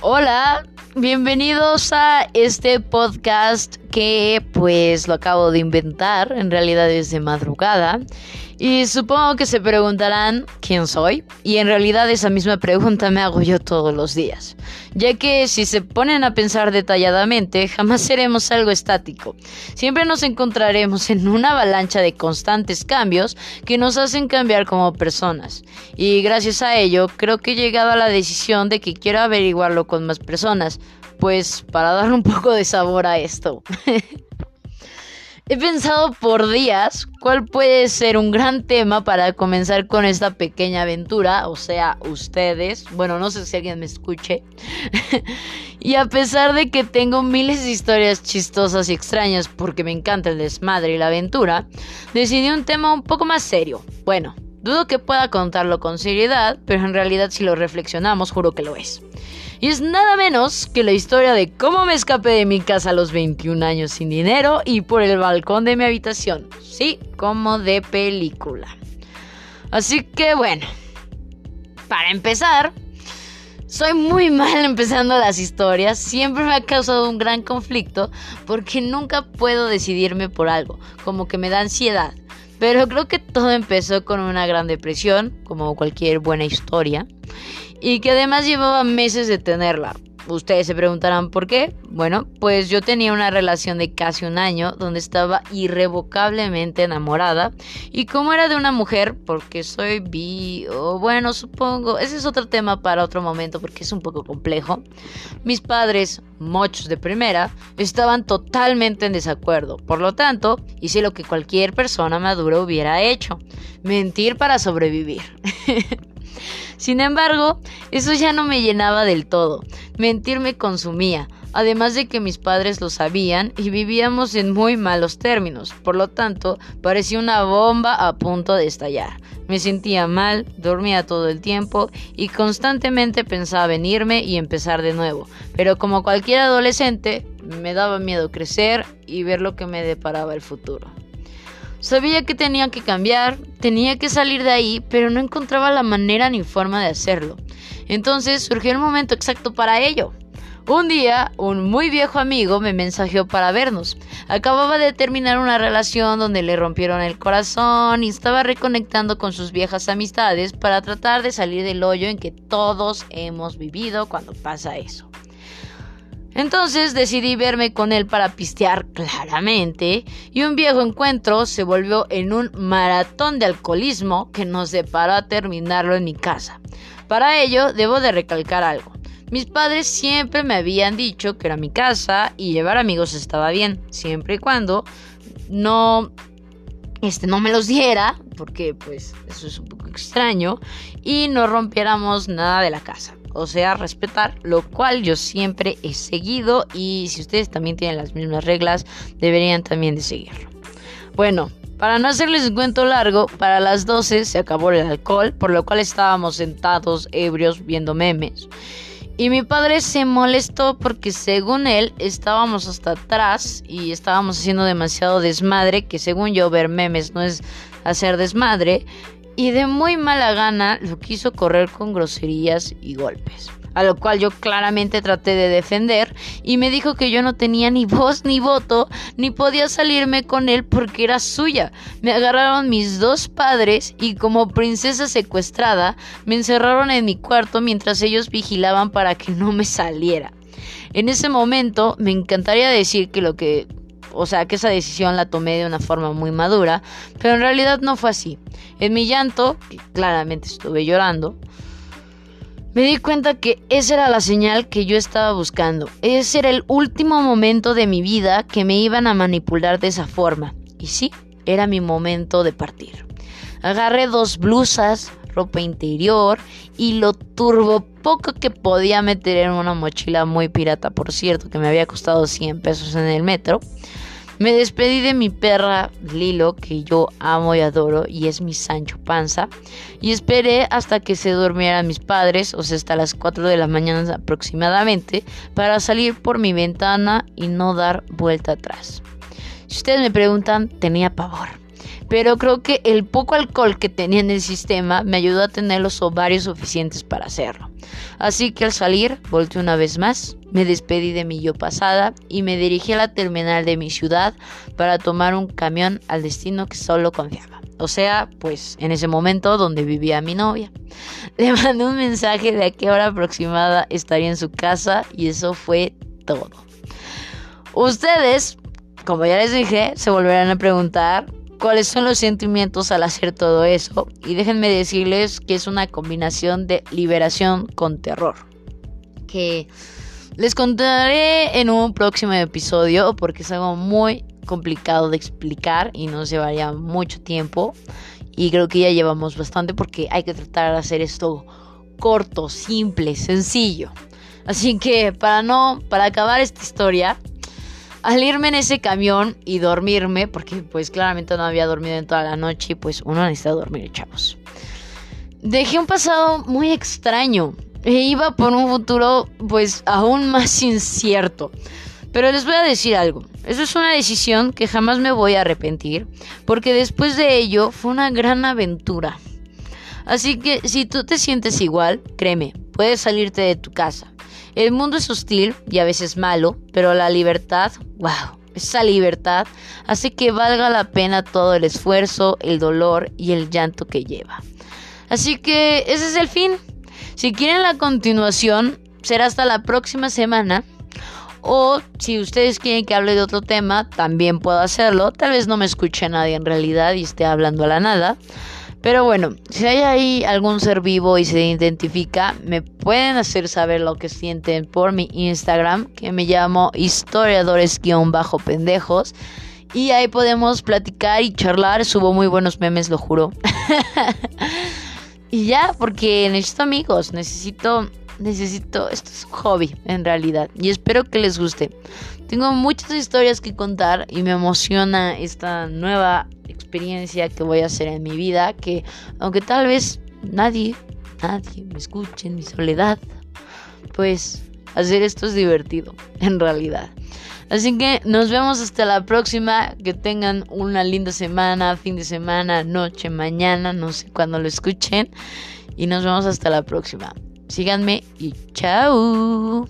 Hola, bienvenidos a este podcast que pues lo acabo de inventar, en realidad es de madrugada. Y supongo que se preguntarán quién soy. Y en realidad esa misma pregunta me hago yo todos los días. Ya que si se ponen a pensar detalladamente, jamás seremos algo estático. Siempre nos encontraremos en una avalancha de constantes cambios que nos hacen cambiar como personas. Y gracias a ello, creo que he llegado a la decisión de que quiero averiguarlo con más personas. Pues para dar un poco de sabor a esto. He pensado por días cuál puede ser un gran tema para comenzar con esta pequeña aventura, o sea, ustedes, bueno, no sé si alguien me escuche, y a pesar de que tengo miles de historias chistosas y extrañas porque me encanta el desmadre y la aventura, decidí un tema un poco más serio. Bueno, dudo que pueda contarlo con seriedad, pero en realidad si lo reflexionamos, juro que lo es. Y es nada menos que la historia de cómo me escapé de mi casa a los 21 años sin dinero y por el balcón de mi habitación. Sí, como de película. Así que bueno, para empezar, soy muy mal empezando las historias, siempre me ha causado un gran conflicto porque nunca puedo decidirme por algo, como que me da ansiedad. Pero creo que todo empezó con una gran depresión, como cualquier buena historia y que además llevaba meses de tenerla. Ustedes se preguntarán por qué. Bueno, pues yo tenía una relación de casi un año donde estaba irrevocablemente enamorada. Y como era de una mujer, porque soy bi, o bueno, supongo, ese es otro tema para otro momento porque es un poco complejo. Mis padres, mochos de primera, estaban totalmente en desacuerdo. Por lo tanto, hice lo que cualquier persona madura hubiera hecho. Mentir para sobrevivir. Sin embargo, eso ya no me llenaba del todo. Mentir me consumía, además de que mis padres lo sabían y vivíamos en muy malos términos. Por lo tanto, parecía una bomba a punto de estallar. Me sentía mal, dormía todo el tiempo y constantemente pensaba en irme y empezar de nuevo. Pero como cualquier adolescente, me daba miedo crecer y ver lo que me deparaba el futuro. Sabía que tenía que cambiar, tenía que salir de ahí, pero no encontraba la manera ni forma de hacerlo. Entonces surgió el momento exacto para ello. Un día, un muy viejo amigo me mensajeó para vernos. Acababa de terminar una relación donde le rompieron el corazón y estaba reconectando con sus viejas amistades para tratar de salir del hoyo en que todos hemos vivido cuando pasa eso. Entonces decidí verme con él para pistear claramente y un viejo encuentro se volvió en un maratón de alcoholismo que nos deparó a terminarlo en mi casa. Para ello debo de recalcar algo. Mis padres siempre me habían dicho que era mi casa y llevar amigos estaba bien, siempre y cuando no este no me los diera, porque pues eso es un poco extraño, y no rompiéramos nada de la casa o sea, respetar, lo cual yo siempre he seguido y si ustedes también tienen las mismas reglas, deberían también de seguirlo. Bueno, para no hacerles un cuento largo, para las 12 se acabó el alcohol, por lo cual estábamos sentados ebrios viendo memes. Y mi padre se molestó porque según él estábamos hasta atrás y estábamos haciendo demasiado desmadre, que según yo ver memes no es hacer desmadre y de muy mala gana lo quiso correr con groserías y golpes. A lo cual yo claramente traté de defender y me dijo que yo no tenía ni voz ni voto ni podía salirme con él porque era suya. Me agarraron mis dos padres y como princesa secuestrada me encerraron en mi cuarto mientras ellos vigilaban para que no me saliera. En ese momento me encantaría decir que lo que o sea, que esa decisión la tomé de una forma muy madura, pero en realidad no fue así. En mi llanto, que claramente estuve llorando, me di cuenta que esa era la señal que yo estaba buscando. Ese era el último momento de mi vida que me iban a manipular de esa forma. Y sí, era mi momento de partir. Agarré dos blusas, ropa interior y lo turbo poco que podía meter en una mochila muy pirata, por cierto, que me había costado 100 pesos en el metro. Me despedí de mi perra Lilo, que yo amo y adoro, y es mi Sancho Panza, y esperé hasta que se durmieran mis padres, o sea, hasta las 4 de la mañana aproximadamente, para salir por mi ventana y no dar vuelta atrás. Si ustedes me preguntan, tenía pavor. Pero creo que el poco alcohol que tenía en el sistema me ayudó a tener los ovarios suficientes para hacerlo. Así que al salir, volteé una vez más, me despedí de mi yo pasada y me dirigí a la terminal de mi ciudad para tomar un camión al destino que solo confiaba. O sea, pues en ese momento donde vivía mi novia. Le mandé un mensaje de a qué hora aproximada estaría en su casa y eso fue todo. Ustedes, como ya les dije, se volverán a preguntar cuáles son los sentimientos al hacer todo eso y déjenme decirles que es una combinación de liberación con terror. Que les contaré en un próximo episodio porque es algo muy complicado de explicar y nos llevaría mucho tiempo. Y creo que ya llevamos bastante porque hay que tratar de hacer esto corto, simple, sencillo. Así que para no, para acabar esta historia, al irme en ese camión y dormirme, porque pues claramente no había dormido en toda la noche, pues uno necesita dormir, chavos. Dejé un pasado muy extraño e iba por un futuro pues aún más incierto. Pero les voy a decir algo, eso es una decisión que jamás me voy a arrepentir, porque después de ello fue una gran aventura. Así que si tú te sientes igual, créeme, puedes salirte de tu casa. El mundo es hostil y a veces malo, pero la libertad, wow, esa libertad hace que valga la pena todo el esfuerzo, el dolor y el llanto que lleva. Así que ese es el fin. Si quieren la continuación, será hasta la próxima semana o si ustedes quieren que hable de otro tema, también puedo hacerlo. Tal vez no me escuche nadie en realidad y esté hablando a la nada. Pero bueno, si hay ahí algún ser vivo y se identifica, me pueden hacer saber lo que sienten por mi Instagram, que me llamo historiadores-pendejos. Y ahí podemos platicar y charlar. Subo muy buenos memes, lo juro. y ya, porque necesito amigos, necesito necesito, esto es un hobby en realidad y espero que les guste. Tengo muchas historias que contar y me emociona esta nueva experiencia que voy a hacer en mi vida, que aunque tal vez nadie, nadie me escuche en mi soledad, pues hacer esto es divertido en realidad. Así que nos vemos hasta la próxima. Que tengan una linda semana, fin de semana, noche, mañana, no sé cuándo lo escuchen. Y nos vemos hasta la próxima. Síganme y chao.